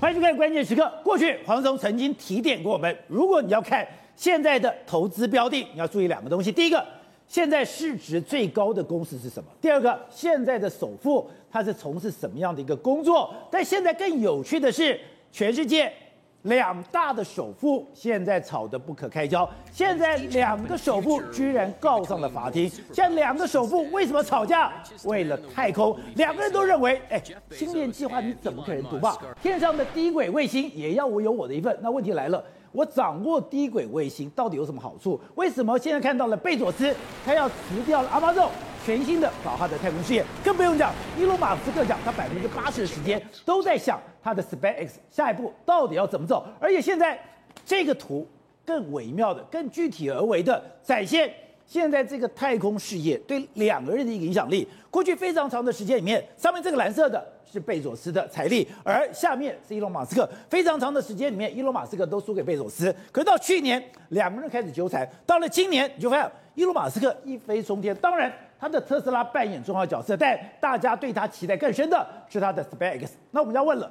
欢迎收看关键时刻。过去黄总曾经提点过我们，如果你要看现在的投资标的，你要注意两个东西。第一个，现在市值最高的公司是什么？第二个，现在的首富他是从事什么样的一个工作？但现在更有趣的是，全世界。两大的首富现在吵得不可开交，现在两个首富居然告上了法庭。现在两个首富为什么吵架？为了太空，两个人都认为，哎，星链计划你怎么可能独霸？天上的低轨卫星也要我有我的一份。那问题来了。我掌握低轨卫星到底有什么好处？为什么现在看到了贝佐斯他要辞掉了阿马逊，全新的搞他的太空事业？更不用讲，伊隆马斯克讲他百分之八十的时间都在想他的 SpaceX 下一步到底要怎么走。而且现在这个图更微妙的、更具体而为的展现现在这个太空事业对两个人的一个影响力。过去非常长的时间里面，上面这个蓝色的。是贝佐斯的财力，而下面是伊隆马斯克。非常长的时间里面，伊隆马斯克都输给贝佐斯。可是到去年，两个人开始纠缠。到了今年，你就发现伊隆马斯克一飞冲天。当然，他的特斯拉扮演重要角色，但大家对他期待更深的是他的 SpaceX。那我们要问了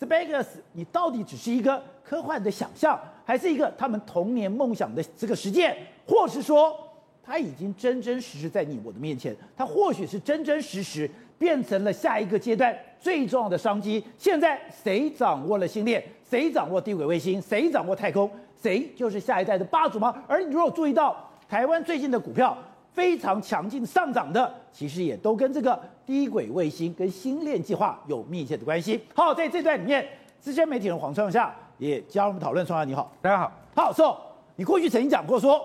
，SpaceX，你到底只是一个科幻的想象，还是一个他们童年梦想的这个实践，或是说它已经真真实实在你我的面前？它或许是真真实实。变成了下一个阶段最重要的商机。现在谁掌握了星链？谁掌握低轨卫星？谁掌握太空？谁就是下一代的霸主吗？而你如果注意到台湾最近的股票非常强劲上涨的，其实也都跟这个低轨卫星跟星链计划有密切的关系。好，在这段里面，资深媒体人黄创夏也加入我们讨论。创夏你好，大家好。好，说你过去曾经讲过说，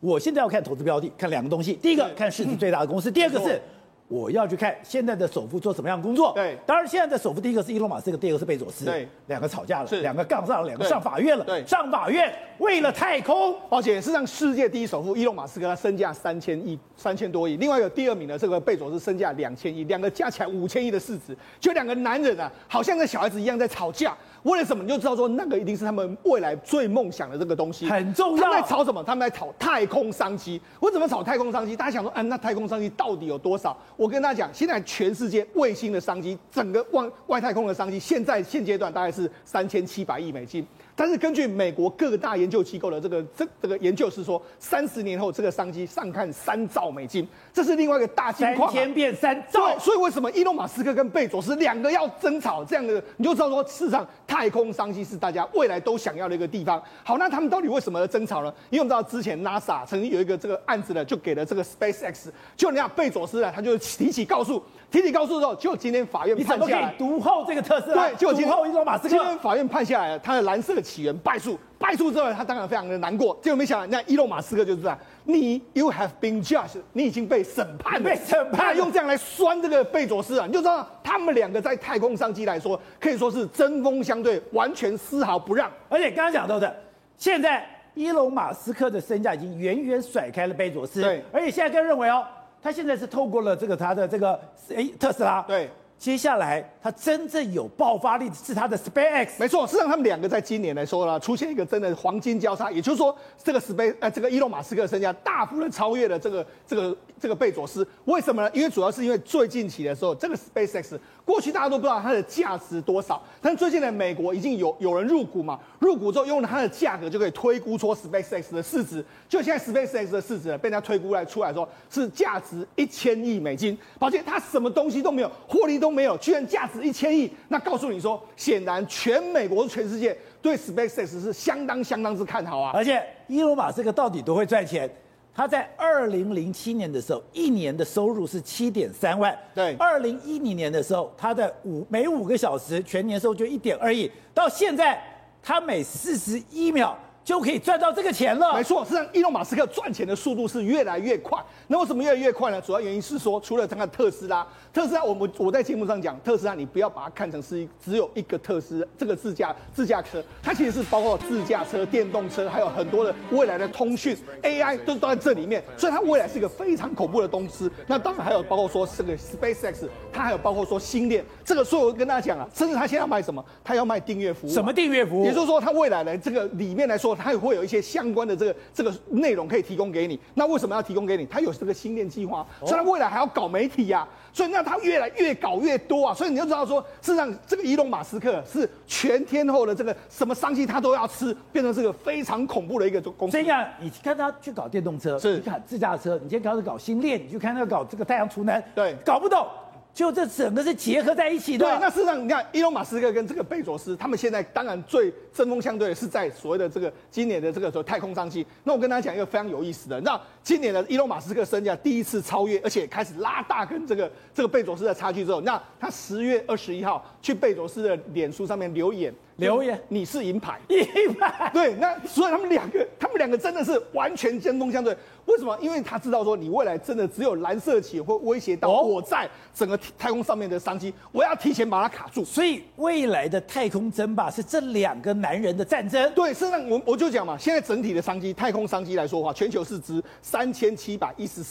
我现在要看投资标的，看两个东西。第一个看市值最大的公司，第二个是。我要去看现在的首富做什么样的工作。对，当然现在的首富第一个是伊隆马斯克，第二个是贝佐斯。对，两个吵架了，两个杠上了，两个上法院了。对，上法院为了太空，而且是让世界第一首富伊隆马斯克他身价三千亿，三千多亿。另外一个第二名的这个贝佐斯身价两千亿，两个加起来五千亿的市值，就两个男人啊，好像跟小孩子一样在吵架。为了什么？你就知道说那个一定是他们未来最梦想的这个东西，很重要。他们在炒什么？他们在炒太空商机。我怎么炒太空商机？大家想说，啊，那太空商机到底有多少？我跟大家讲，现在全世界卫星的商机，整个外外太空的商机，现在现阶段大概是三千七百亿美金。但是根据美国各个大研究机构的这个这这个研究是说，三十年后这个商机上看三兆美金，这是另外一个大金矿。三千变三兆。对，所以为什么伊隆马斯克跟贝佐斯两个要争吵这样的，你就知道说，事实上太空商机是大家未来都想要的一个地方。好，那他们到底为什么要争吵呢？因为我们知道之前 NASA 曾经有一个这个案子呢，就给了这个 SpaceX，就你看贝佐斯呢，他就提起告诉。提起告诉之后，就今天法院判下来，独后这个特斯拉，对，就今天后伊隆马斯克。今天法院判下来了，他的蓝色起源败诉，败诉之后，他当然非常的难过。结果没想到，那伊隆马斯克就是这样，你 you have been judged，你已经被审判了，被审判，用这样来酸这个贝佐斯啊，你就知道他们两个在太空商机来说，可以说是针锋相对，完全丝毫不让。而且刚刚讲到的，现在伊隆马斯克的身价已经远远甩开了贝佐斯，对，而且现在更认为哦。他现在是透过了这个他的这个诶特斯拉，对，接下来他真正有爆发力的是他的 SpaceX，没错，事实上他们两个在今年来说呢，出现一个真的黄金交叉，也就是说这个 Space 呃这个伊隆马斯克身价大幅的超越了这个这个这个贝佐斯，为什么呢？因为主要是因为最近期的时候，这个 SpaceX。过去大家都不知道它的价值多少，但最近呢，美国已经有有人入股嘛，入股之后用了它的价格就可以推估出 SpaceX 的市值。就现在 SpaceX 的市值呢，被人家推估来出来说是价值一千亿美金。而且，它什么东西都没有，获利都没有，居然价值一千亿。那告诉你说，显然全美国、全世界对 SpaceX 是相当相当之看好啊。而且，伊隆马斯克到底多会赚钱？他在二零零七年的时候，一年的收入是七点三万。对，二零一零年的时候，他的五每五个小时全年收入就一点二亿。到现在，他每四十一秒。就可以赚到这个钱了。没错，实际上，伊隆马斯克赚钱的速度是越来越快。那为什么越来越快呢？主要原因是说，除了这个特斯拉，特斯拉，我们我在节目上讲，特斯拉你不要把它看成是只有一个特斯这个自驾自驾车，它其实是包括自驾车、电动车，还有很多的未来的通讯 AI 都都在这里面。所以它未来是一个非常恐怖的东西。那当然还有包括说这个 SpaceX，它还有包括说星链。这个所以我跟大家讲啊，甚至它现在要卖什么？它要卖订阅服务。什么订阅服务？也就是说，它未来的这个里面来说。说它也会有一些相关的这个这个内容可以提供给你。那为什么要提供给你？它有这个星链计划，所以它未来还要搞媒体呀、啊。所以那它越来越搞越多啊。所以你就知道说，事实上这个伊隆马斯克是全天候的这个什么商机他都要吃，变成这个非常恐怖的一个公司。这样，你看他去搞电动车，是你看自驾车，你先开始搞星链，你去看他搞这个太阳储能，对，搞不懂。就这整个是结合在一起的。对，那事实上你看，伊隆马斯克跟这个贝佐斯，他们现在当然最针锋相对的是在所谓的这个今年的这个说太空商机。那我跟大家讲一个非常有意思的，你知道今年的伊隆马斯克身价第一次超越，而且开始拉大跟这个这个贝佐斯的差距之后，那他十月二十一号去贝佐斯的脸书上面留言。留言，你是银牌，银牌，对，那所以他们两个，他们两个真的是完全针锋相对。为什么？因为他知道说，你未来真的只有蓝色企业会威胁到我在整个太空上面的商机，我要提前把它卡住。所以未来的太空争霸是这两个男人的战争。对，事实上我我就讲嘛，现在整体的商机，太空商机来说的话，全球市值三千七百一十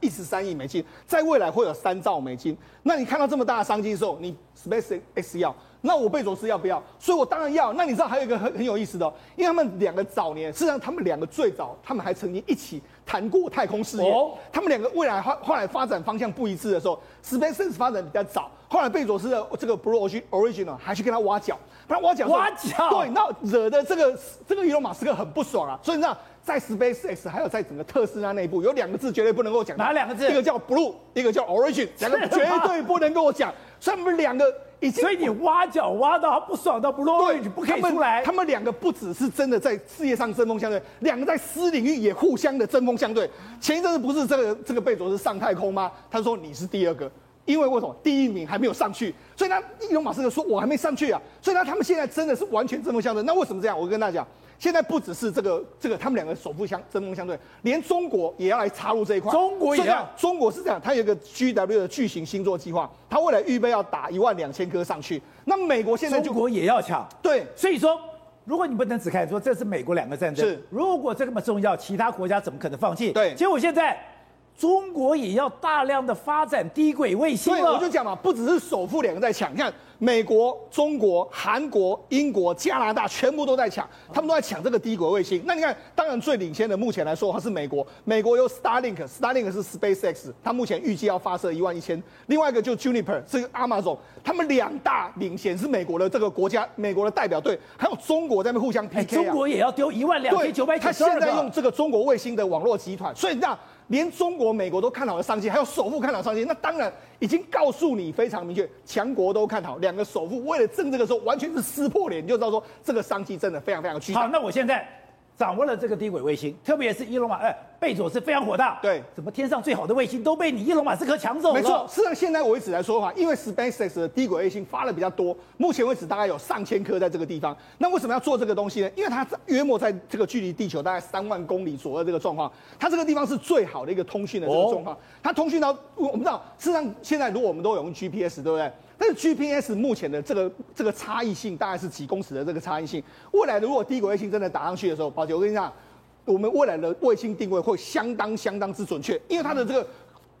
一十三亿美金，在未来会有三兆美金。那你看到这么大的商机的时候，你 SpaceX 要。那我贝佐斯要不要？所以我当然要。那你知道还有一个很很有意思的，因为他们两个早年，事实上他们两个最早，他们还曾经一起谈过太空事业。哦。他们两个未来后后来发展方向不一致的时候，SpaceX 发展比较早，后来贝佐斯的这个 Blue Origin 还去跟他挖角，他挖角。挖角。对，那惹得这个这个伊隆马斯克很不爽啊。所以你知道，在 SpaceX 还有在整个特斯拉内部，有两个字绝对不能够讲。哪两个字？一个叫 Blue，一个叫 Origin，两个绝对不能跟我讲。所以他们两个。所以你挖角挖到他不爽到不落，你不可以出来。他们两个不只是真的在事业上针锋相对，两个在私领域也互相的针锋相对。前一阵子不是这个这个贝佐斯上太空吗？他说你是第二个，因为为什么第一名还没有上去？所以他伊隆马斯克说我还没上去啊。所以呢，他们现在真的是完全针锋相对。那为什么这样？我跟大家讲。现在不只是这个这个，他们两个首富相针锋相对，连中国也要来插入这一块。中国也要，中国是这样，它有一个 GW 的巨型星座计划，它未来预备要打一万两千颗上去。那美国现在就中国也要抢，对，所以说，如果你不能只看说这是美国两个战争，是如果这么重要，其他国家怎么可能放弃？对，结果现在。中国也要大量的发展低轨卫星。对，我就讲嘛，不只是首富两个在抢，你看美国、中国、韩国、英国、加拿大全部都在抢，他们都在抢这个低轨卫星。那你看，当然最领先的目前来说，它是美国，美国有 Starlink，Starlink 是 SpaceX，它目前预计要发射一万一千。另外一个就 Juniper，这个 Amazon，他们两大领先是美国的这个国家，美国的代表队，还有中国在那边互相 PK 啊。中国也要丢一万两千九百九十二个。他现在用这个中国卫星的网络集团，所以那。连中国、美国都看好的商机，还有首富看好商机，那当然已经告诉你非常明确，强国都看好。两个首富为了争这个时候，完全是撕破脸，你就知道说这个商机真的非常非常巨大。好，那我现在。掌握了这个低轨卫星，特别是伊隆马，哎，贝佐斯非常火大。对，怎么天上最好的卫星都被你伊隆马斯克抢走了？没错，事实上现在为止来说的话，因为 SpaceX 的低轨卫星发的比较多，目前为止大概有上千颗在这个地方。那为什么要做这个东西呢？因为它约莫在这个距离地球大概三万公里左右这个状况，它这个地方是最好的一个通讯的这个状况。哦、它通讯到我们知道，事实上现在如果我们都有用 GPS，对不对？但是 GPS 目前的这个这个差异性大概是几公尺的这个差异性。未来如果低轨卫星真的打上去的时候，宝姐，我跟你讲。我们未来的卫星定位会相当相当之准确，因为它的这个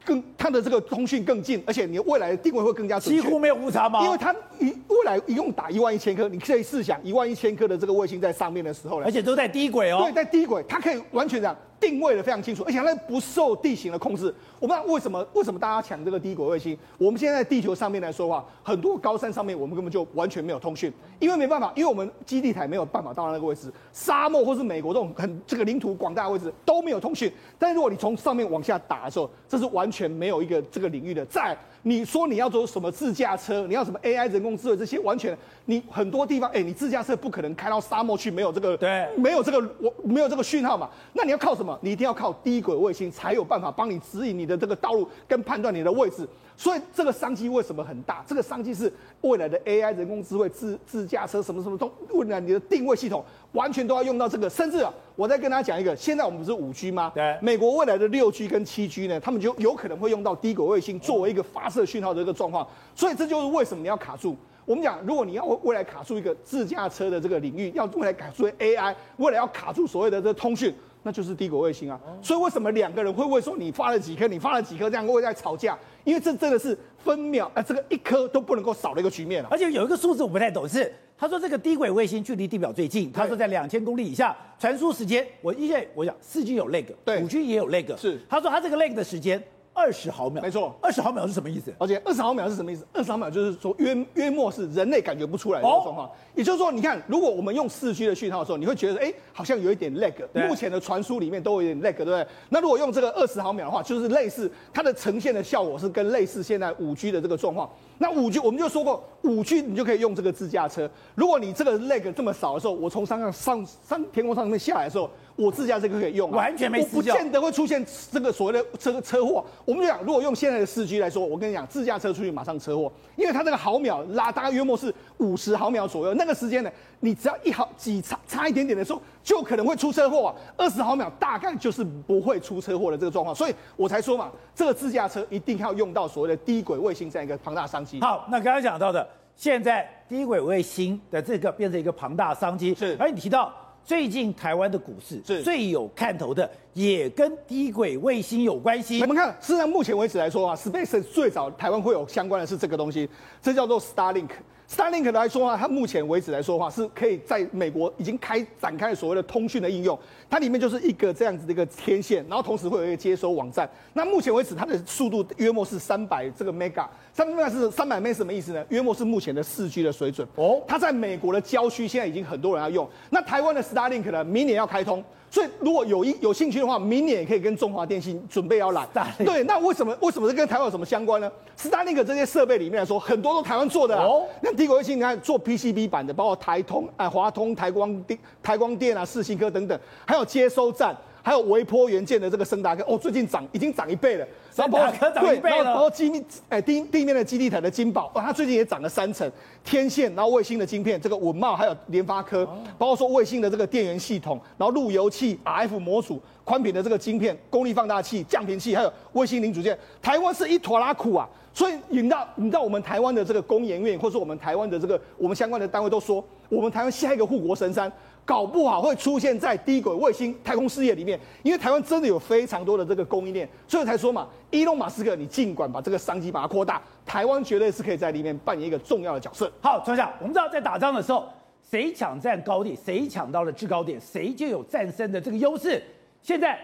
更它的这个通讯更近，而且你未来的定位会更加准确，几乎没有误差吗？因为它一未来一共打一万一千颗，你可以试想一万一千颗的这个卫星在上面的时候呢，而且都在低轨哦，对，在低轨，它可以完全这样。定位的非常清楚，而且它不受地形的控制。我不知道为什么，为什么大家抢这个低轨卫星？我们现在在地球上面来说的话，很多高山上面我们根本就完全没有通讯，因为没办法，因为我们基地台没有办法到那个位置。沙漠或是美国这种很这个领土广大的位置都没有通讯。但如果你从上面往下打的时候，这是完全没有一个这个领域的。在你说你要做什么自驾车，你要什么 AI 人工智能这些，完全你很多地方，哎，你自驾车不可能开到沙漠去，没有这个对，没有这个我没有这个讯号嘛？那你要靠什么？你一定要靠低轨卫星才有办法帮你指引你的这个道路跟判断你的位置。所以这个商机为什么很大？这个商机是未来的 AI 人工智慧自自驾车什么什么都未来你的定位系统完全都要用到这个。甚至啊，我再跟大家讲一个，现在我们不是五 G 吗？对。美国未来的六 G 跟七 G 呢，他们就有可能会用到低轨卫星作为一个发射讯号的一个状况。所以这就是为什么你要卡住。我们讲，如果你要未来卡住一个自驾车的这个领域，要未来卡住 AI，未来要卡住所谓的这个通讯。那就是低轨卫星啊，所以为什么两个人会问说你发了几颗，你发了几颗这样会在吵架？因为这真的是分秒啊，这个一颗都不能够少的一个局面了。而且有一个数字我不太懂，是他说这个低轨卫星距离地表最近，他说在两千公里以下，传输时间，我因为我想四 G 有 lag，对，五 G 也有 lag，是。他说他这个 lag 的时间。二十毫秒，没错，二十毫秒是什么意思？而且二十毫秒是什么意思？二十毫秒就是说约约莫是人类感觉不出来的状况。也就是说，你看，如果我们用四 G 的讯号的时候，你会觉得哎，好像有一点 lag。目前的传输里面都有点 lag，对不对？那如果用这个二十毫秒的话，就是类似它的呈现的效果是跟类似现在五 G 的这个状况。那五 G 我们就说过，五 G 你就可以用这个自驾车。如果你这个 leg 这么少的时候，我从山上上上天空上面下来的时候。我自驾这个可以用，完全没我，不见得会出现这个所谓的这个车祸。我们就讲，如果用现在的四 G 来说，我跟你讲，自驾车出去马上车祸，因为它这个毫秒拉大概约莫是五十毫秒左右，那个时间呢，你只要一毫几差差一点点的时候，就可能会出车祸啊。二十毫秒大概就是不会出车祸的这个状况，所以我才说嘛，这个自驾车一定要用到所谓的低轨卫星这样一个庞大商机。好，那刚刚讲到的，现在低轨卫星的这个变成一个庞大商机，是，而你提到。最近台湾的股市是最有看头的，也跟低轨卫星有关系。我们看，事实上目前为止来说啊，Space 最早台湾会有相关的是这个东西，这叫做 Starlink。Starlink 来说啊，它目前为止来说的话，是可以在美国已经开展开所谓的通讯的应用。它里面就是一个这样子的一个天线，然后同时会有一个接收网站。那目前为止，它的速度约莫是三百这个 mega，三百 mega 是三百 mega 什么意思呢？约莫是目前的四 G 的水准。哦，它在美国的郊区现在已经很多人要用。那台湾的 Starlink 呢，明年要开通。所以如果有一有兴趣的话，明年也可以跟中华电信准备要来。对，那为什么为什么是跟台湾有什么相关呢？Starlink 这些设备里面来说，很多都台湾做的。哦，那帝国卫星你看做 PCB 版的，包括台通、啊华通、台光电、台光电啊、世新科等等，还有接收站。还有微波元件的这个升达科哦，最近涨已经涨一倍了。升达科涨一倍了。然后基地哎地地面的基地台的金宝，哦，它最近也涨了三成。天线，然后卫星的晶片，这个稳懋还有联发科，包括说卫星的这个电源系统，然后路由器、RF 模组、宽频的这个晶片、功率放大器、降频器，还有卫星零组件，台湾是一坨拉苦啊。所以引到引到我们台湾的这个工研院，或者说我们台湾的这个我们相关的单位都说，我们台湾下一个护国神山。搞不好会出现在低轨卫星太空事业里面，因为台湾真的有非常多的这个供应链，所以才说嘛，伊隆马斯克，你尽管把这个商机把它扩大，台湾绝对是可以在里面扮演一个重要的角色。好，庄夏，我们知道在打仗的时候，谁抢占高地，谁抢到了制高点，谁就有战胜的这个优势。现在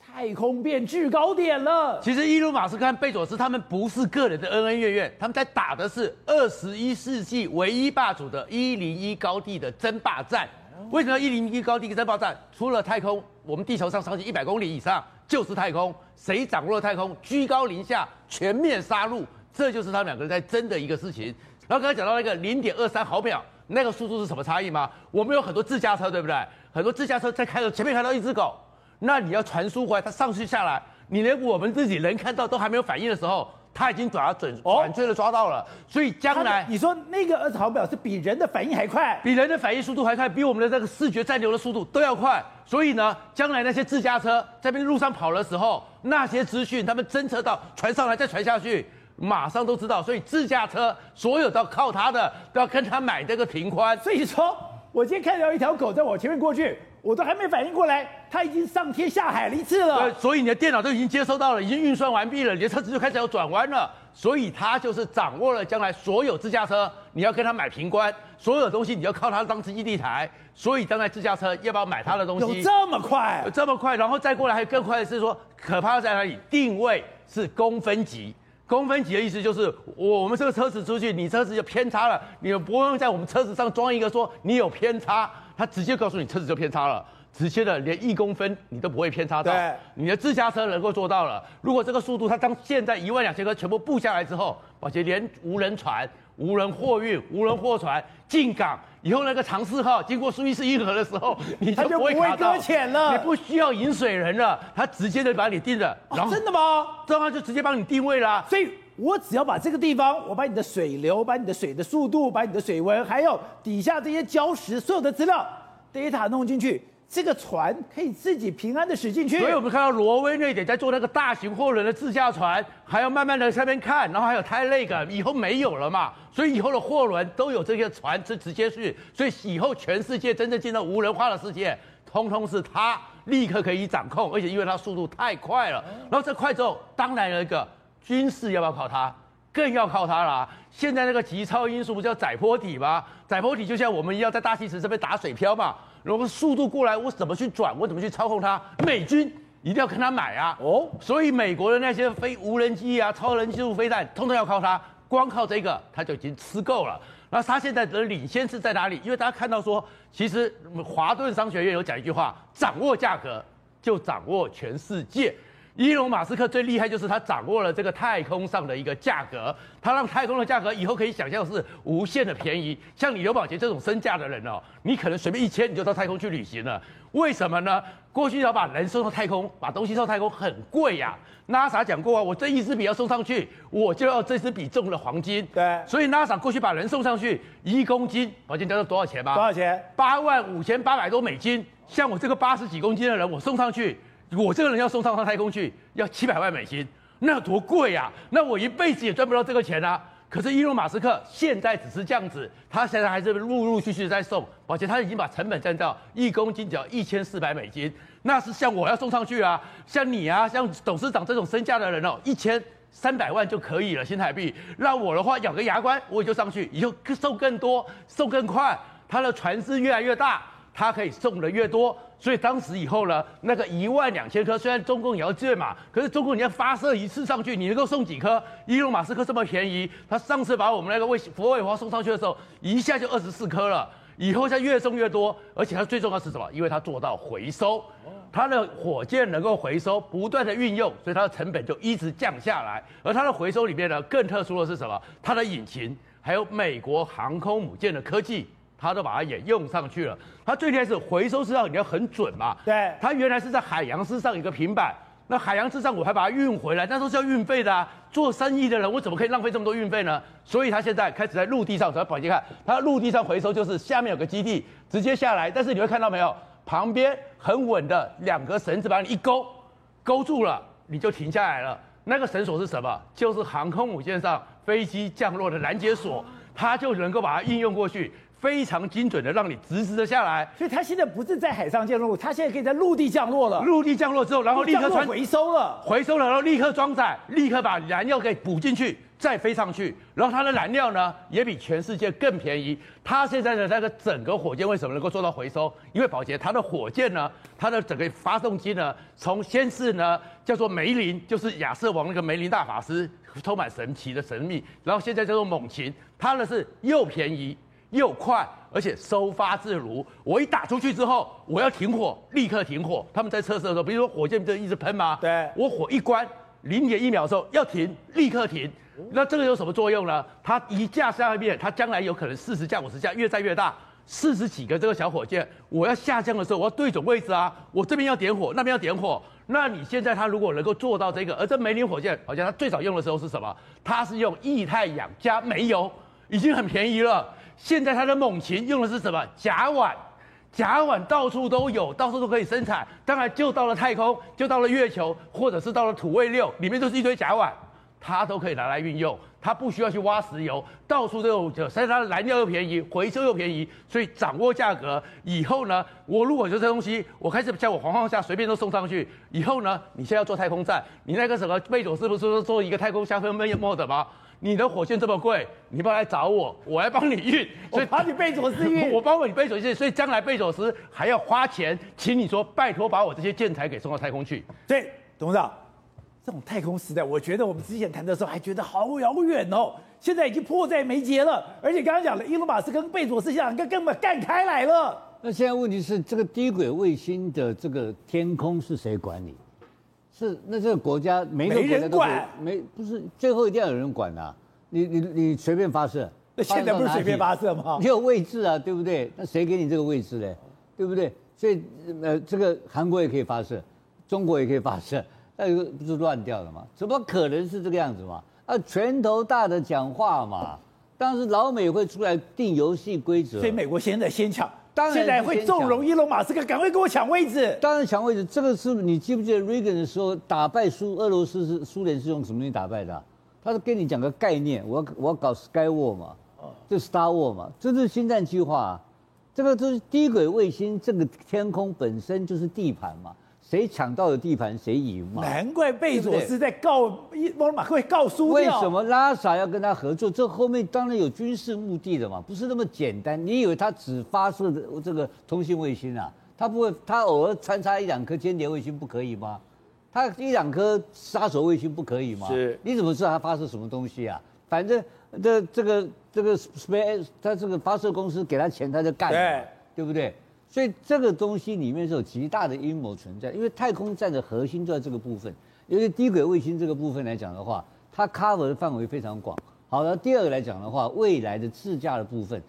太空变制高点了。其实伊隆马斯克贝佐斯他们不是个人的恩恩怨怨，他们在打的是二十一世纪唯一霸主的一零一高地的争霸战。为什么一零一高地争霸战？除了太空，我们地球上上去一百公里以上就是太空，谁掌握了太空，居高临下，全面杀戮，这就是他们两个人在争的一个事情。然后刚才讲到那个零点二三毫秒，那个速度是什么差异吗？我们有很多自驾车，对不对？很多自驾车在开的前面看到一只狗，那你要传输回来，它上去下来，你连我们自己人看到都还没有反应的时候。他已经抓准准确的抓到了，哦、所以将来你说那个二十毫秒是比人的反应还快，比人的反应速度还快，比我们的这个视觉暂留的速度都要快。所以呢，将来那些自驾车在边路上跑的时候，那些资讯他们侦测到传上来再传下去，马上都知道。所以自驾车所有都要靠他的，都要跟他买这个平宽。所以说，我今天看到一条狗在我前面过去。我都还没反应过来，他已经上天下海了一次了。对，所以你的电脑都已经接收到了，已经运算完毕了，你的车子就开始要转弯了。所以它就是掌握了将来所有自驾车，你要跟它买平关，所有东西你要靠它当成基地台。所以将来自驾车要不要买它的东西？有这么快？有这么快，然后再过来还有更快的是说，可怕的在哪里？定位是公分级，公分级的意思就是我我们这个车子出去，你车子就偏差了，你不用在我们车子上装一个说你有偏差。他直接告诉你车子就偏差了，直接的连一公分你都不会偏差到。对，你的自驾车能够做到了。如果这个速度，它当现在一万两千颗全部布下来之后，而且连无人船、无人货运、无人货船进港以后，那个长赐号经过苏伊士运河的时候，你就不会搁浅了，你不需要引水人了，他直接的把你定了。然后真的吗？这样就直接帮你定位了。所以我只要把这个地方，我把你的水流、把你的水的速度、把你的水温，还有底下这些礁石所有的资料。data 弄进去，这个船可以自己平安的驶进去。所以我们看到挪威瑞典在做那个大型货轮的自驾船，还要慢慢的在那边看，然后还有太累个，以后没有了嘛，所以以后的货轮都有这些船是直接去，所以以后全世界真正进到无人化的世界，通通是它立刻可以掌控，而且因为它速度太快了，然后这快之后，当然有一个军事要不要靠它？更要靠它啦。现在那个极超音速不叫载波体吗？载波体就像我们一样在大气层这边打水漂嘛。如果速度过来，我怎么去转？我怎么去操控它？美军一定要跟他买啊！哦，所以美国的那些飞无人机啊、超人技术飞弹，通通要靠它。光靠这个，他就已经吃够了。那他现在的领先是在哪里？因为大家看到说，其实华顿商学院有讲一句话：掌握价格就掌握全世界。伊隆马斯克最厉害就是他掌握了这个太空上的一个价格，他让太空的价格以后可以想象是无限的便宜。像你刘宝杰这种身价的人哦，你可能随便一千你就到太空去旅行了。为什么呢？过去要把人送到太空，把东西送到太空很贵呀。NASA 讲过啊，我这一支笔要送上去，我就要这支笔重的黄金。对，所以 NASA 过去把人送上去一公斤，宝杰知道多少钱吗？多少钱？八万五千八百多美金。像我这个八十几公斤的人，我送上去。我这个人要送上上太空去，要七百万美金，那多贵呀？那我一辈子也赚不到这个钱啊！可是伊隆马斯克现在只是这样子，他现在还是陆陆续续在送，而且他已经把成本降到一公斤只要一千四百美金，那是像我要送上去啊，像你啊，像董事长这种身价的人哦，一千三百万就可以了新台币。那我的话咬个牙关，我也就上去，以后送更多，送更快，他的船是越来越大，他可以送的越多。所以当时以后呢，那个一万两千颗，虽然中共也要建嘛，可是中共你要发射一次上去，你能够送几颗？伊隆马斯克这么便宜，他上次把我们那个卫佛卫华送上去的时候，一下就二十四颗了。以后现在越送越多，而且它最重要是什么？因为它做到回收，它的火箭能够回收，不断的运用，所以它的成本就一直降下来。而它的回收里面呢，更特殊的是什么？它的引擎还有美国航空母舰的科技。他都把它也用上去了。他最厉害是回收之上你要很准嘛。对。他原来是在海洋之上一个平板，那海洋之上我还把它运回来，那都是要运费的啊。做生意的人我怎么可以浪费这么多运费呢？所以他现在开始在陆地上，走，宝杰看，他陆地上回收就是下面有个基地，直接下来。但是你会看到没有，旁边很稳的两个绳子把你一勾，勾住了，你就停下来了。那个绳索是什么？就是航空母舰上飞机降落的拦截索，它就能够把它应用过去。非常精准的让你直直的下来，所以它现在不是在海上降落，它现在可以在陆地降落了。陆地降落之后，然后立刻穿回收了，回收了，然后立刻装载，立刻把燃料给补进去，再飞上去。然后它的燃料呢，也比全世界更便宜。它现在的那个整个火箭为什么能够做到回收？因为宝杰它的火箭呢，它的整个发动机呢，从先是呢叫做梅林，就是亚瑟王那个梅林大法师，充满神奇的神秘。然后现在叫做猛禽，它呢是又便宜。又快，而且收发自如。我一打出去之后，我要停火，立刻停火。他们在测试的时候，比如说火箭不就一直喷吗？对，我火一关，零点一秒的时候要停，立刻停。那这个有什么作用呢？它一架下面，它将来有可能四十架、五十架，越载越大，四十几个这个小火箭，我要下降的时候，我要对准位置啊。我这边要点火，那边要点火。那你现在它如果能够做到这个，而这梅林火箭好像它最早用的时候是什么？它是用液态氧加煤油，已经很便宜了。现在它的猛禽用的是什么？甲烷，甲烷到处都有，到处都可以生产。当然，就到了太空，就到了月球，或者是到了土卫六，里面都是一堆甲烷，它都可以拿来运用。它不需要去挖石油，到处都有，所以它的燃料又便宜，回收又便宜，所以掌握价格以后呢，我如果就这东西，我开始叫我黄黄下随便都送上去。以后呢，你现在要做太空站，你那个什么贝佐斯不是说做一个太空箱分没没的吗？你的火箭这么贵，你不要来找我，我来帮你运，所以把你贝佐斯运，我帮你贝佐斯，所以将来贝佐斯还要花钱，请你说拜托把我这些建材给送到太空去。对，董事长，这种太空时代，我觉得我们之前谈的时候还觉得好遥远哦，现在已经迫在眉睫了，而且刚刚讲了，伊隆马斯跟贝佐斯这两个根本干开来了。那现在问题是，这个低轨卫星的这个天空是谁管理？是，那这个国家每个国家都没，没不是最后一定要有人管啊。你你你随便发射，那现在不是随便发射吗？你有位置啊，对不对？那谁给你这个位置呢？对不对？所以呃，这个韩国也可以发射，中国也可以发射，那个不是乱掉了吗？怎么可能是这个样子嘛？啊，拳头大的讲话嘛，当时老美会出来定游戏规则，所以美国现在先抢。当然现在会纵容伊隆马斯克，赶快跟我抢位置。当然抢位置，这个是你记不记得 Reagan 的时候打败苏俄罗斯是苏联是用什么东西打败的啊？他是跟你讲个概念，我要我要搞 Sky War 嘛，这 Star War 嘛，这是星战计划啊。这个就是低轨卫星，这个天空本身就是地盘嘛。谁抢到的地盘谁赢嘛。难怪贝佐斯在告沃尔玛会告输掉。为什么拉萨要跟他合作？这后面当然有军事目的的嘛，不是那么简单。你以为他只发射的这个通信卫星啊？他不会，他偶尔穿插一两颗间谍卫星不可以吗？他一两颗杀手卫星不可以吗？是，你怎么知道他发射什么东西啊？反正这这个这个 Space，他这个发射公司给他钱，他就干，对，对不对？所以这个东西里面是有极大的阴谋存在，因为太空站的核心就在这个部分。因为低轨卫星这个部分来讲的话，它 cover 的范围非常广。好了，第二个来讲的话，未来的自驾的部分，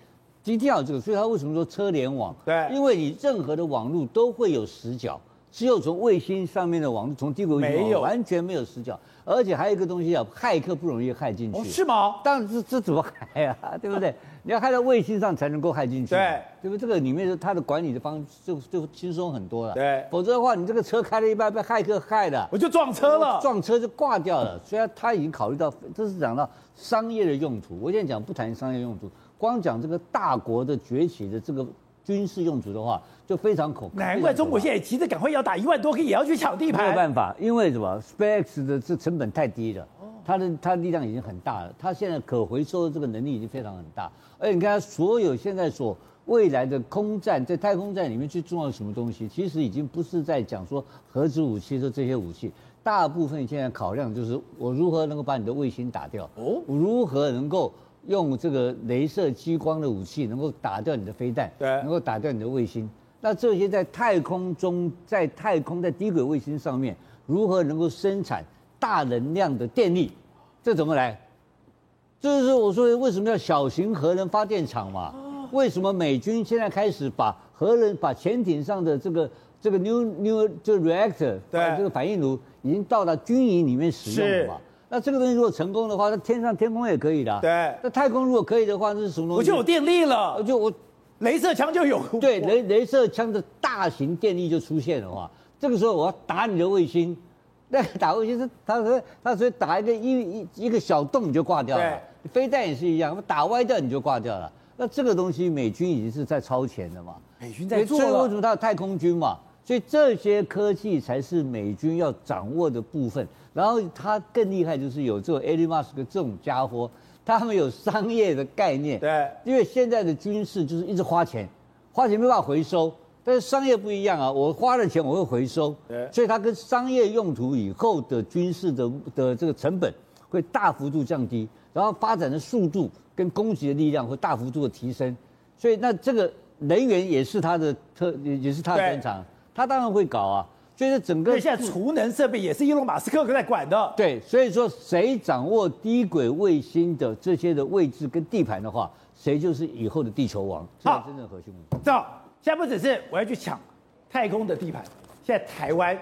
一定要这个，所以它为什么说车联网？对，因为你任何的网络都会有死角，只有从卫星上面的网络，从地轨没有完全没有死角。而且还有一个东西啊，骇客不容易骇进去。哦，是吗？但是这这怎么骇啊？对不对？你要骇到卫星上才能够骇进去。对，对不对？这个里面它的管理的方式就就轻松很多了。对，否则的话，你这个车开了一半被骇客骇了，我就撞车了，撞车就挂掉了。虽然他已经考虑到，这是讲到商业的用途。我现在讲不谈商业用途，光讲这个大国的崛起的这个。军事用途的话，就非常恐怖。难怪中国现在急着赶快要打一万多个，也要去抢地盘。没有办法，因为什么？SpaceX 的这成本太低了，它的它力量已经很大了，它现在可回收的这个能力已经非常很大。而且你看，所有现在所未来的空战，在太空战里面最重要的什么东西，其实已经不是在讲说核子武器的这些武器，大部分现在考量就是我如何能够把你的卫星打掉，哦，我如何能够。用这个镭射激光的武器，能够打掉你的飞弹，对，能够打掉你的卫星。那这些在太空中，在太空，在低轨卫星上面，如何能够生产大能量的电力？这怎么来？这就是我说为什么要小型核能发电厂嘛？为什么美军现在开始把核能、把潜艇上的这个这个 new new 这 reactor，对，这个反应炉已经到达军营里面使用了嘛？那这个东西如果成功的话，那天上天空也可以的。对。那太空如果可以的话，那是什么东西？我就有电力了。就我，镭射枪就有。对，镭镭射枪的大型电力就出现的话，这个时候我要打你的卫星，那个打卫星是它它它所以打一个一一一个小洞你就挂掉了。对。飞弹也是一样，打歪掉你就挂掉了。那这个东西美军已经是在超前的嘛？美军在做。所以为什么它有太空军嘛？所以这些科技才是美军要掌握的部分。然后他更厉害，就是有这种 Elon Musk 这种家伙，他们有商业的概念。对，因为现在的军事就是一直花钱，花钱没办法回收。但是商业不一样啊，我花了钱我会回收。对，所以它跟商业用途以后的军事的的这个成本会大幅度降低，然后发展的速度跟攻击的力量会大幅度的提升。所以那这个能源也是他的特，也是他的专长，他当然会搞啊。所以整个现在储能设备也是伊隆马斯克在管的。对，所以说谁掌握低轨卫星的这些的位置跟地盘的话，谁就是以后的地球王。这是真正核心问题。好，现在不只是我要去抢太空的地盘，现在台湾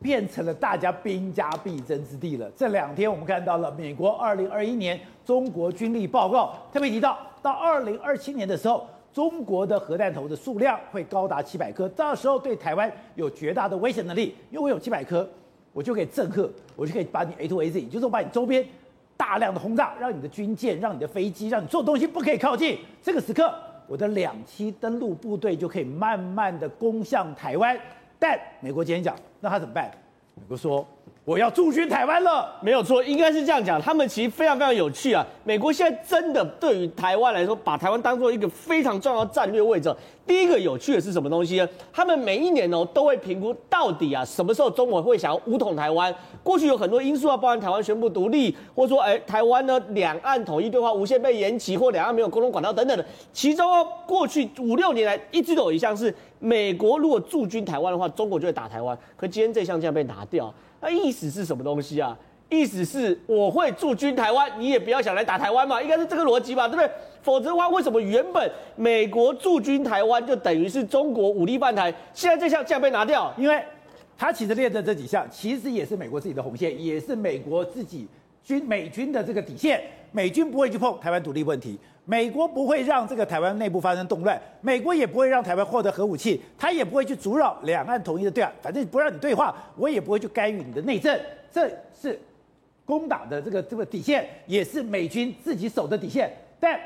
变成了大家兵家必争之地了。这两天我们看到了美国二零二一年中国军力报告，特别提到到二零二七年的时候。中国的核弹头的数量会高达七百颗，到时候对台湾有绝大的威胁能力，因为我有七百颗，我就可以震慑，我就可以把你 A to A Z，就是我把你周边大量的轰炸，让你的军舰、让你的飞机、让你做东西不可以靠近。这个时刻，我的两栖登陆部队就可以慢慢的攻向台湾。但美国今天讲，那他怎么办？美国说。我要驻军台湾了，没有错，应该是这样讲。他们其实非常非常有趣啊。美国现在真的对于台湾来说，把台湾当做一个非常重要的战略位置。第一个有趣的是什么东西呢？他们每一年哦都会评估到底啊什么时候中国会想要武统台湾。过去有很多因素啊，包含台湾宣布独立，或者说哎台湾呢两岸统一对话无限被延期，或两岸没有沟通管道等等的。其中哦过去五六年来一直都有一项是，美国如果驻军台湾的话，中国就会打台湾。可今天这项竟然被拿掉。那意思是什么东西啊？意思是我会驻军台湾，你也不要想来打台湾嘛，应该是这个逻辑吧，对不对？否则的话，为什么原本美国驻军台湾就等于是中国武力犯台？现在这项竟然被拿掉？因为他其实列的这几项，其实也是美国自己的红线，也是美国自己军美军的这个底线。美军不会去碰台湾独立问题。美国不会让这个台湾内部发生动乱，美国也不会让台湾获得核武器，他也不会去阻扰两岸统一的对话，反正不让你对话，我也不会去干预你的内政，这是攻打的这个这个底线，也是美军自己守的底线。但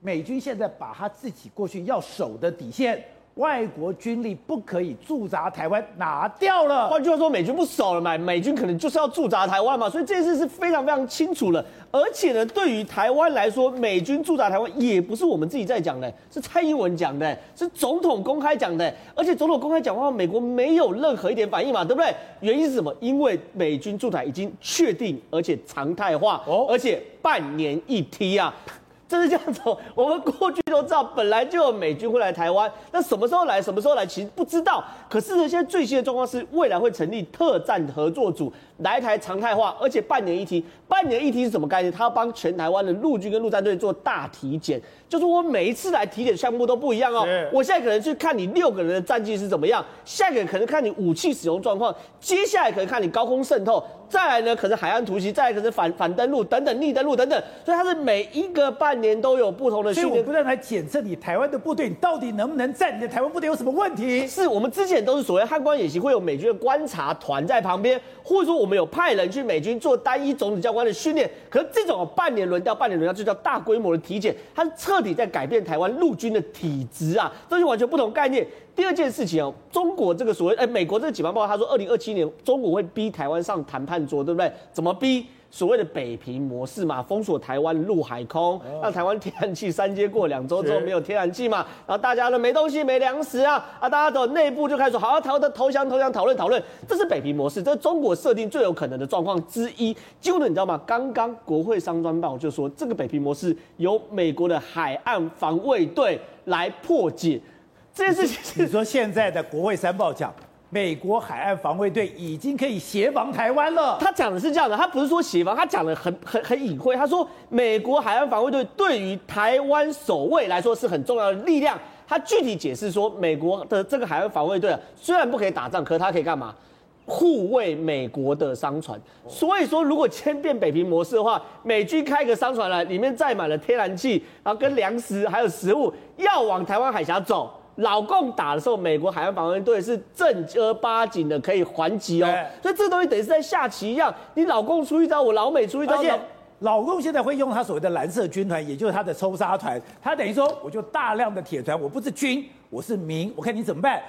美军现在把他自己过去要守的底线外国军力不可以驻扎台湾，拿掉了。换句话说，美军不守了嘛，美军可能就是要驻扎台湾嘛，所以这件事是非常非常清楚了。而且呢，对于台湾来说，美军驻扎台湾也不是我们自己在讲的，是蔡英文讲的，是总统公开讲的。而且总统公开讲话，美国没有任何一点反应嘛，对不对？原因是什么？因为美军驻台已经确定，而且常态化，哦，而且半年一梯啊。真是这样子，我们过去都知道，本来就有美军会来台湾，那什么时候来，什么时候来，其实不知道。可是呢，现在最新的状况是，未来会成立特战合作组来台常态化，而且半年一提。半年一提是什么概念？他要帮全台湾的陆军跟陆战队做大体检，就是我每一次来体检项目都不一样哦。我现在可能去看你六个人的战绩是怎么样，下一个可能看你武器使用状况，接下来可能看你高空渗透。再来呢，可能海岸突袭，再来可能反反登陆等等逆登陆等等，所以它是每一个半年都有不同的训练。所以我不断来检测你台湾的部队，你到底能不能在？你的台湾部队有什么问题？是我们之前都是所谓汉光演习，会有美军的观察团在旁边，或者说我们有派人去美军做单一总指教官的训练。可是这种半年轮调、半年轮调就叫大规模的体检，它是彻底在改变台湾陆军的体质啊，这是完全不同概念。第二件事情哦，中国这个所谓，哎，美国这个警方报告，他说，二零二七年中国会逼台湾上谈判桌，对不对？怎么逼？所谓的北平模式嘛，封锁台湾陆海空，让台湾天然气三接过两周之后没有天然气嘛，然后大家都没东西、没粮食啊，啊，大家的内部就开始说，好好投的投降、投降、讨论讨论，这是北平模式，这是中国设定最有可能的状况之一。结果呢，你知道吗？刚刚国会商专报就说，这个北平模式由美国的海岸防卫队来破解。这件事情，你说现在的国会三报讲，美国海岸防卫队已经可以协防台湾了。他讲的是这样的，他不是说协防，他讲的很很很隐晦。他说，美国海岸防卫队对于台湾守卫来说是很重要的力量。他具体解释说，美国的这个海岸防卫队啊，虽然不可以打仗，可是他可以干嘛？护卫美国的商船。所以说，如果千变北平模式的话，美军开个商船来，里面载满了天然气，然后跟粮食还有食物，要往台湾海峡走。老共打的时候，美国海岸防卫队是正儿八经的可以还击哦，所以这东西等于是在下棋一样，你老共出一招，我老美出一招。老共现在会用他所谓的蓝色军团，也就是他的抽沙团，他等于说我就大量的铁团，我不是军，我是民，我看你怎么办？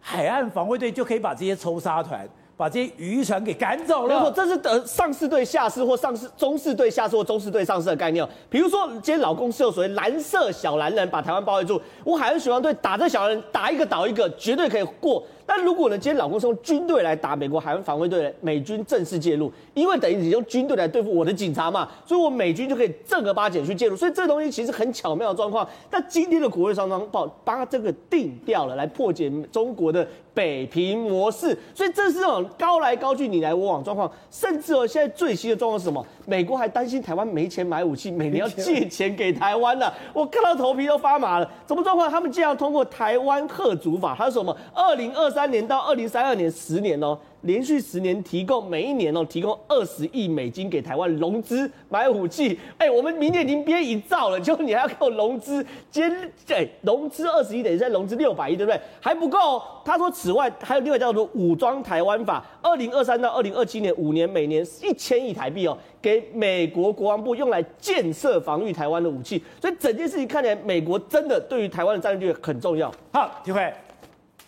海岸防卫队就可以把这些抽沙团。把这些渔船给赶走了。没错，这是呃上市对下市或上市中市对下市或中市对上市的概念。比如说，今天老公是有所谓蓝色小蓝人把台湾包围住，我海岸巡防队打这小蓝人，打一个倒一个，绝对可以过。但如果呢，今天老公是用军队来打美国海岸防卫队，美军正式介入，因为等于你用军队来对付我的警察嘛，所以我美军就可以正儿八经去介入，所以这东西其实很巧妙的状况。但今天的国会商专报把这个定掉了，来破解中国的北平模式，所以这是种高来高去、你来我往状况。甚至哦，现在最新的状况是什么？美国还担心台湾没钱买武器，每年要借钱给台湾了。我看到头皮都发麻了。什么状况？他们竟然通过台湾贺主法，还有什么？二零二三年到二零三二年十年哦。连续十年提供每一年哦，提供二十亿美金给台湾融资买武器。哎、我们明年已经编一兆了，就你还要给我融资，兼哎融资二十亿等于在融资六百亿，对不对？还不够。他说，此外还有另外叫做武装台湾法，二零二三到二零二七年五年，每年一千亿台币哦，给美国国防部用来建设防御台湾的武器。所以整件事情看起来，美国真的对于台湾的战略很重要。好，体会，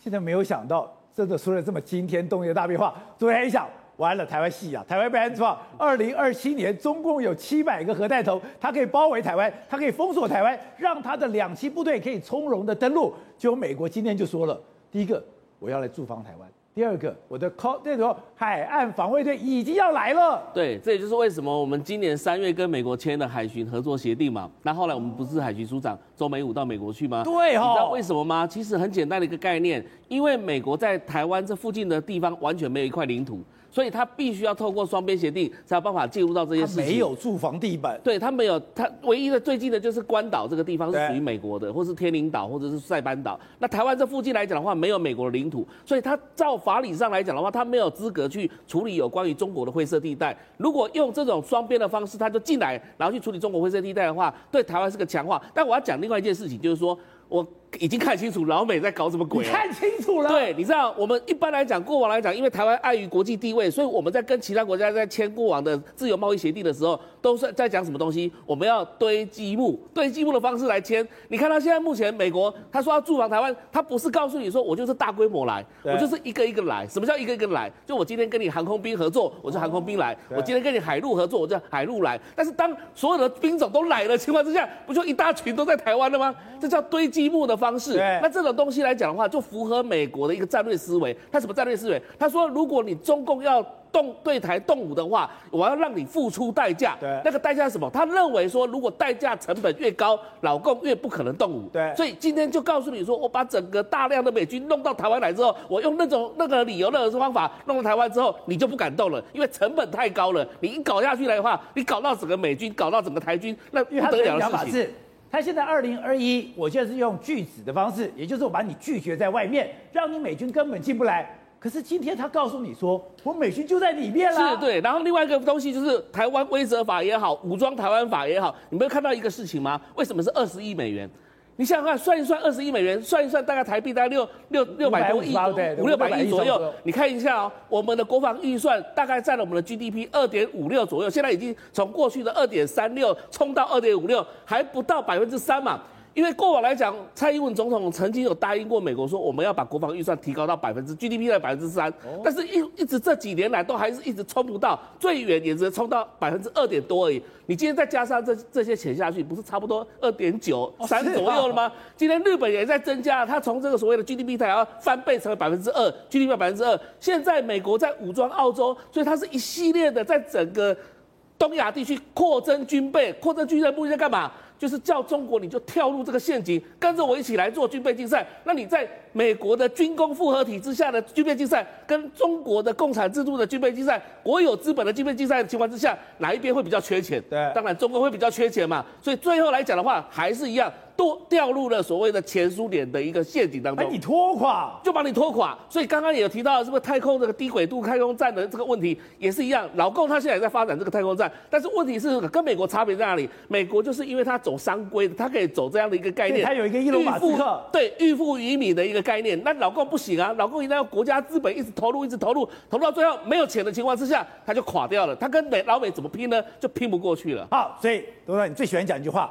现在没有想到。真的出了这么惊天动地的大变化，昨天一想，完了，台湾戏啊，台湾被安装。二零二七年，中共有七百个核弹头，它可以包围台湾，它可以封锁台湾，让它的两栖部队可以从容的登陆。就美国今天就说了，第一个，我要来驻防台湾。第二个，我的 call 那种海岸防卫队已经要来了。对，这也就是为什么我们今年三月跟美国签的海巡合作协定嘛。那后来我们不是海巡署长周美武到美国去吗？对哦。你知道为什么吗？其实很简单的一个概念，因为美国在台湾这附近的地方完全没有一块领土。所以他必须要透过双边协定才有办法进入到这些事情。没有住房地板，对他没有，他唯一的最近的就是关岛这个地方是属于美国的，或是天宁岛或者是塞班岛。那台湾这附近来讲的话，没有美国的领土，所以他照法理上来讲的话，他没有资格去处理有关于中国的灰色地带。如果用这种双边的方式，他就进来，然后去处理中国灰色地带的话，对台湾是个强化。但我要讲另外一件事情，就是说我已经看清楚老美在搞什么鬼了。看清楚了。对，你知道，我们一般来讲，过往来讲，因为台湾碍于国际地位，所以我们在跟其他国家在签过往的自由贸易协定的时候，都是在讲什么东西？我们要堆积木，堆积木的方式来签。你看他现在目前美国，他说要驻防台湾，他不是告诉你说我就是大规模来，我就是一个一个来。什么叫一个一个来？就我今天跟你航空兵合作，我就航空兵来；我今天跟你海陆合作，我就海陆来。但是当所有的兵种都来了情况之下，不就一大群都在台湾了吗？这叫堆积木的方式。那这种东西来讲的话，就符合美国的一个战略思维。他什么战略思维？他说，如果你中共要动对台动武的话，我要让你付出代价。对，那个代价是什么？他认为说，如果代价成本越高，老共越不可能动武。对，所以今天就告诉你说，我把整个大量的美军弄到台湾来之后，我用那种那个理由、那个方法弄到台湾之后，你就不敢动了，因为成本太高了。你一搞下去来的话，你搞到整个美军，搞到整个台军，那不得了的事情。他现在二零二一，我现在是用拒止的方式，也就是我把你拒绝在外面，让你美军根本进不来。可是今天他告诉你说，我美军就在里面了。是，对。然后另外一个东西就是台湾规则法也好，武装台湾法也好，你没有看到一个事情吗？为什么是二十亿美元？你想想看，算一算二十亿美元，算一算大概台币大概六六六百多亿，五六百亿左右。你看一下哦，我们的国防预算大概占了我们的 GDP 二点五六左右，现在已经从过去的二点三六冲到二点五六，还不到百分之三嘛。因为过往来讲，蔡英文总统曾经有答应过美国说，我们要把国防预算提高到百分之 GDP 的百分之三，但是一一直这几年来都还是一直冲不到，最远也只能冲到百分之二点多而已。你今天再加上这这些钱下去，不是差不多二点九三左右了吗？今天日本也在增加，它从这个所谓的 GDP 它要翻倍成为百分之二，GDP 百分之二。现在美国在武装澳洲，所以它是一系列的在整个东亚地区扩增军备，扩增军备的目的在干嘛？就是叫中国，你就跳入这个陷阱，跟着我一起来做军备竞赛。那你在美国的军工复合体之下的军备竞赛，跟中国的共产制度的军备竞赛，国有资本的军备竞赛的情况之下，哪一边会比较缺钱？对，当然中国会比较缺钱嘛。所以最后来讲的话，还是一样。都掉入了所谓的前苏联的一个陷阱当中，把你拖垮，就把你拖垮。所以刚刚也有提到，是不是太空这个低轨度太空站的这个问题也是一样。老共他现在也在发展这个太空站，但是问题是跟美国差别在哪里？美国就是因为它走商规的，它可以走这样的一个概念，它有一个伊隆马斯克，对，预付于民的一个概念。那老共不行啊，老共一旦要国家资本一直投入，一直投入，投入到最后没有钱的情况之下，他就垮掉了。他跟美老美怎么拼呢？就拼不过去了。好，所以董事长，你最喜欢讲一句话：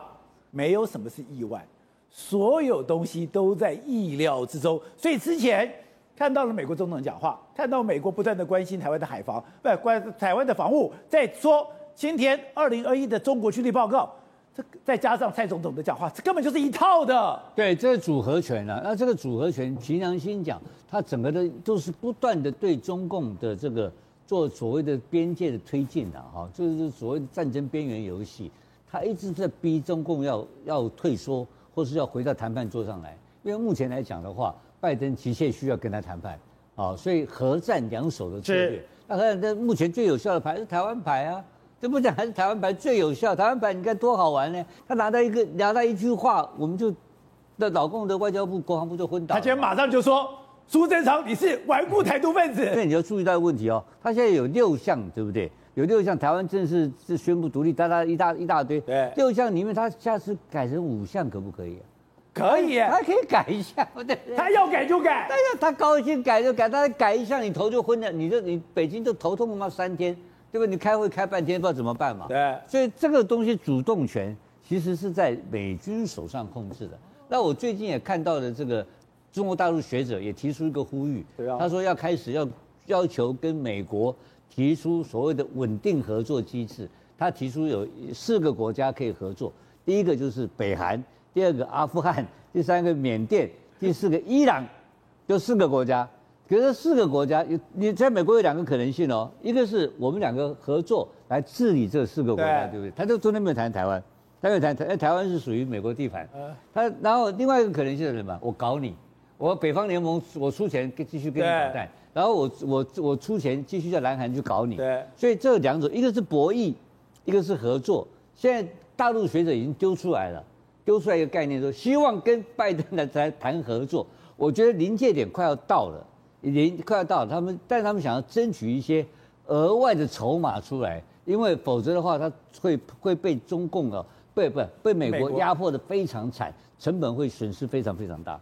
没有什么是意外。所有东西都在意料之中，所以之前看到了美国总统讲话，看到美国不断的关心台湾的海防，不关台湾的防务，再说今天二零二一的中国军力报告，再加上蔡总统的讲话，这根本就是一套的。对，这是组合拳啊。那这个组合拳，凭良心讲，它整个的都是不断的对中共的这个做所谓的边界的推进的哈，就是所谓的战争边缘游戏，他一直在逼中共要要退缩。或是要回到谈判桌上来，因为目前来讲的话，拜登急切需要跟他谈判，啊，所以核战两手的策略。那那目前最有效的牌是台湾牌啊，这不讲还是台湾牌最有效？台湾牌你看多好玩呢？他拿到一个拿到一句话，我们就那老共的外交部、国防部就昏倒。他今天马上就说：“苏贞昌，你是顽固台独分子。”所以你要注意到问题哦，他现在有六项，对不对？有六项，台湾正式是宣布独立，大大一大一大堆。对，六项里面，他下次改成五项可不可以啊？可以，他可以改一下，对不对？他要改就改。哎呀，他高兴改就改，他改一下你头就昏了，你就你北京就头痛嘛三天，对不对？你开会开半天不知道怎么办嘛。对，所以这个东西主动权其实是在美军手上控制的。那我最近也看到了这个中国大陆学者也提出一个呼吁，他说要开始要要求跟美国。提出所谓的稳定合作机制，他提出有四个国家可以合作，第一个就是北韩，第二个阿富汗，第三个缅甸，第四个伊朗，就四个国家。可是四个国家有你在美国有两个可能性哦，一个是我们两个合作来治理这四个国家，对不对？他就中间没有谈台湾，他没有谈台，台湾是属于美国地盘。他然后另外一个可能性是什么？我搞你，我北方联盟我出钱继续跟你搞蛋。然后我我我出钱继续在南韩去搞你，对，所以这两种一个是博弈，一个是合作。现在大陆学者已经丢出来了，丢出来一个概念说，希望跟拜登来来谈合作。我觉得临界点快要到了，临快要到了，他们但他们想要争取一些额外的筹码出来，因为否则的话，他会会被中共啊。被不被美国压迫的非常惨，成本会损失非常非常大。